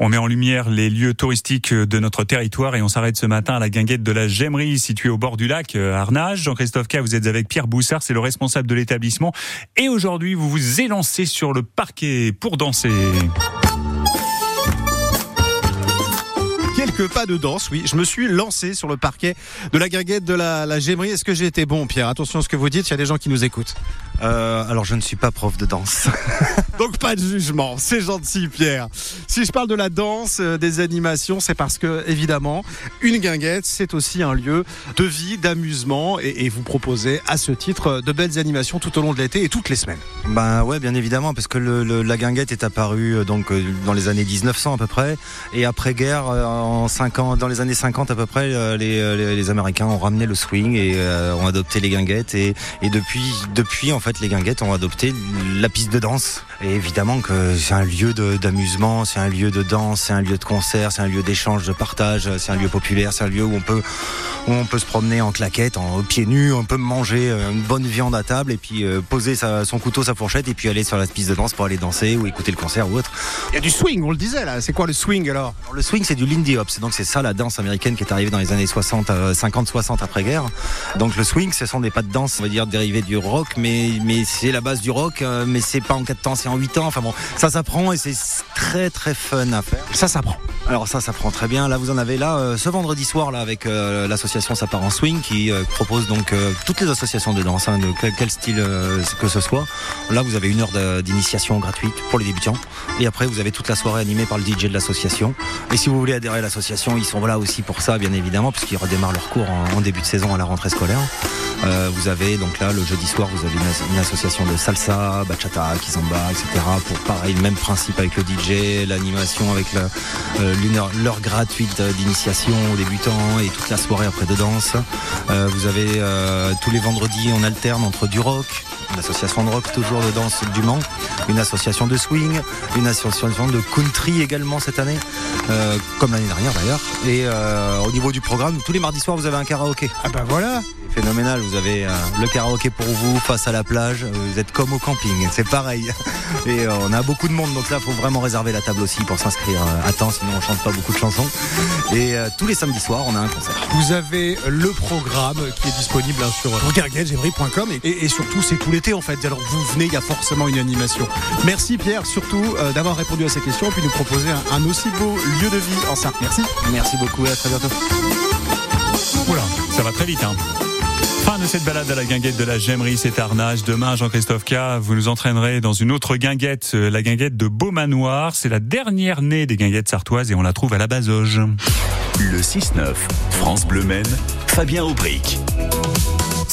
On met en lumière les lieux touristiques de notre territoire et on s'arrête ce matin à la guinguette de la Gemmerie située au bord du lac euh, Arnage. Jean-Christophe K, vous êtes avec Pierre Boussard, c'est le responsable de l'établissement. Et aujourd'hui, vous vous élancez sur le parquet pour danser. Pas de danse, oui. Je me suis lancé sur le parquet de la guinguette de la, la Gémerie. Est-ce que j'ai été bon, Pierre? Attention à ce que vous dites, il y a des gens qui nous écoutent. Euh, alors je ne suis pas prof de danse. Donc pas de jugement, c'est gentil Pierre. Si je parle de la danse, euh, des animations, c'est parce que évidemment, une guinguette, c'est aussi un lieu de vie, d'amusement et, vous proposez à ce titre de belles animations tout au long de l'été et toutes les semaines. Ben ouais, bien évidemment, parce que la guinguette est apparue euh, donc dans les années 1900 à peu près et après guerre en 50, dans les années 50 à peu près, les, les, les Américains ont ramené le swing et euh, ont adopté les guinguettes et, et depuis depuis en fait les guinguettes ont adopté la piste de danse. Et évidemment que c'est un lieu d'amusement, c'est un lieu de danse, c'est un lieu de concert, c'est un lieu d'échange, de partage, c'est un lieu populaire, c'est un lieu où on peut où on peut se promener en claquette, en pieds nus, on peut manger euh, une bonne viande à table et puis euh, poser sa, son couteau, sa fourchette et puis aller sur la piste de danse pour aller danser ou écouter le concert ou autre. Il y a du swing, on le disait là. C'est quoi le swing alors, alors Le swing, c'est du Lindy Hop. Donc c'est ça la danse américaine qui est arrivée dans les années 60, 50-60 après-guerre. Donc le swing, ce sont des pas de danse, on va dire dérivés du rock, mais mais c'est la base du rock, euh, mais c'est pas en 4 temps, c'est en 8 ans. Enfin bon, ça s'apprend et c'est très très fun à faire. Ça s'apprend. Alors ça, ça prend très bien. Là, vous en avez là euh, ce vendredi soir là avec euh, l'association Ça part en swing qui euh, propose donc toutes les associations de danse, hein, de quel, quel style que ce soit. Là, vous avez une heure d'initiation gratuite pour les débutants et après vous avez toute la soirée animée par le DJ de l'association. Et si vous voulez adhérer à l'association, ils sont là aussi pour ça, bien évidemment, puisqu'ils redémarrent leur cours en, en début de saison à la rentrée scolaire. Euh, vous avez donc là le jeudi soir, vous avez une, une association de salsa, bachata, kizomba, etc. Pour pareil, le même principe avec le DJ, l'animation avec l'heure euh, gratuite d'initiation aux débutants et toute la soirée après de danse. Euh, vous avez tous les vendredis, on alterne entre du rock, une association de rock toujours de danse du Mans, une association de swing, une association de country également cette année, euh, comme l'année dernière d'ailleurs. Et euh, au niveau du programme, tous les mardis soirs, vous avez un karaoké. Ah ben voilà Phénoménal, vous avez euh, le karaoké pour vous face à la plage, vous êtes comme au camping, c'est pareil. Et euh, on a beaucoup de monde, donc là, il faut vraiment réserver la table aussi pour s'inscrire à temps, sinon on chante pas beaucoup de chansons. Et euh, tous les samedis soirs, on a un concert. Vous avez le programme qui est disponible hein, sur guinguettegevry.com et, et, et surtout, c'est tout l'été en fait. Alors vous venez, il y a forcément une animation. Merci Pierre, surtout euh, d'avoir répondu à ces questions et puis nous proposer un, un, aussi beau lieu de vie en Sarthe. Merci. Merci beaucoup et à très bientôt. Oula, ça va très vite hein. Fin de cette balade à la guinguette de la Gemmerie, c'est Arnage. Demain, Jean-Christophe K, vous nous entraînerez dans une autre guinguette, la guinguette de Beaumanoir. C'est la dernière née des guinguettes sartoises et on la trouve à la Bazoge. Le 6-9, France Bleu Maine, Fabien Aubric.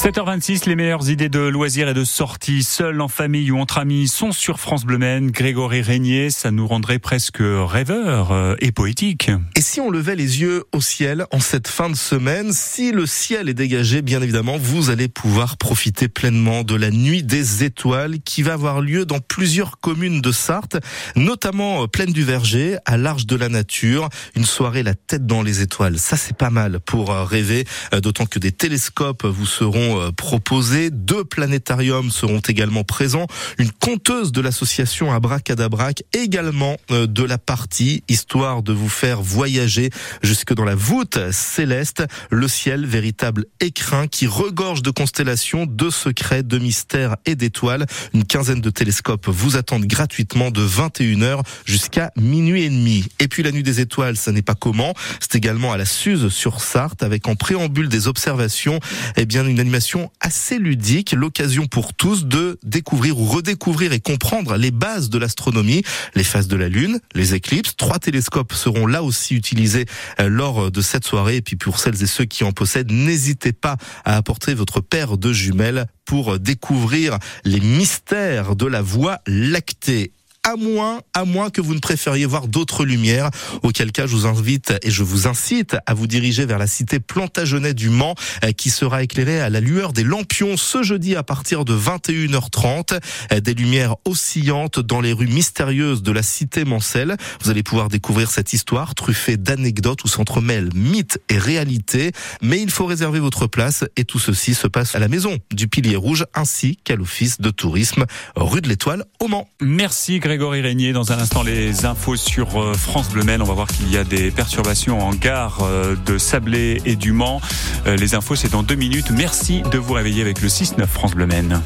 7h26, les meilleures idées de loisirs et de sorties, seuls en famille ou entre amis, sont sur France Bleu Maine. Grégory Régnier, ça nous rendrait presque rêveurs et poétiques. Et si on levait les yeux au ciel en cette fin de semaine, si le ciel est dégagé, bien évidemment, vous allez pouvoir profiter pleinement de la nuit des étoiles qui va avoir lieu dans plusieurs communes de Sarthe, notamment Plaine du Verger, à l'Arche de la Nature. Une soirée la tête dans les étoiles. Ça, c'est pas mal pour rêver, d'autant que des télescopes vous seront proposés. Deux planétariums seront également présents. Une conteuse de l'association Abracadabrac également de la partie, histoire de vous faire voyager jusque dans la voûte céleste. Le ciel, véritable écrin qui regorge de constellations, de secrets, de mystères et d'étoiles. Une quinzaine de télescopes vous attendent gratuitement de 21h jusqu'à minuit et demi. Et puis la nuit des étoiles, ça n'est pas comment. C'est également à la Suze sur Sarthe avec en préambule des observations, eh bien une animation assez ludique, l'occasion pour tous de découvrir ou redécouvrir et comprendre les bases de l'astronomie, les phases de la Lune, les éclipses. Trois télescopes seront là aussi utilisés lors de cette soirée. Et puis pour celles et ceux qui en possèdent, n'hésitez pas à apporter votre paire de jumelles pour découvrir les mystères de la Voie lactée à moins, à moins que vous ne préfériez voir d'autres lumières, auquel cas je vous invite et je vous incite à vous diriger vers la cité Plantagenet du Mans, qui sera éclairée à la lueur des lampions ce jeudi à partir de 21h30. Des lumières oscillantes dans les rues mystérieuses de la cité Mancelle. Vous allez pouvoir découvrir cette histoire truffée d'anecdotes où s'entremêlent mythes et réalité. Mais il faut réserver votre place et tout ceci se passe à la maison du Pilier Rouge ainsi qu'à l'office de tourisme rue de l'Étoile au Mans. Merci Greg Grégory Régnier. Dans un instant, les infos sur euh, France Bleu Maine. On va voir qu'il y a des perturbations en gare euh, de Sablé et du Mans. Euh, les infos, c'est dans deux minutes. Merci de vous réveiller avec le 6-9 France Bleu Maine.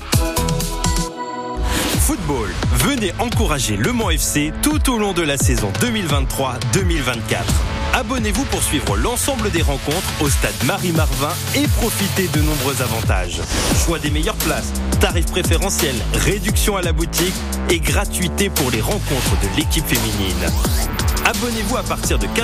Football, venez encourager Le Mans FC tout au long de la saison 2023-2024. Abonnez-vous pour suivre l'ensemble des rencontres au stade Marie-Marvin et profitez de nombreux avantages. Choix des meilleures places, tarifs préférentiels, réduction à la boutique et gratuité pour les rencontres de l'équipe féminine. Abonnez-vous à partir de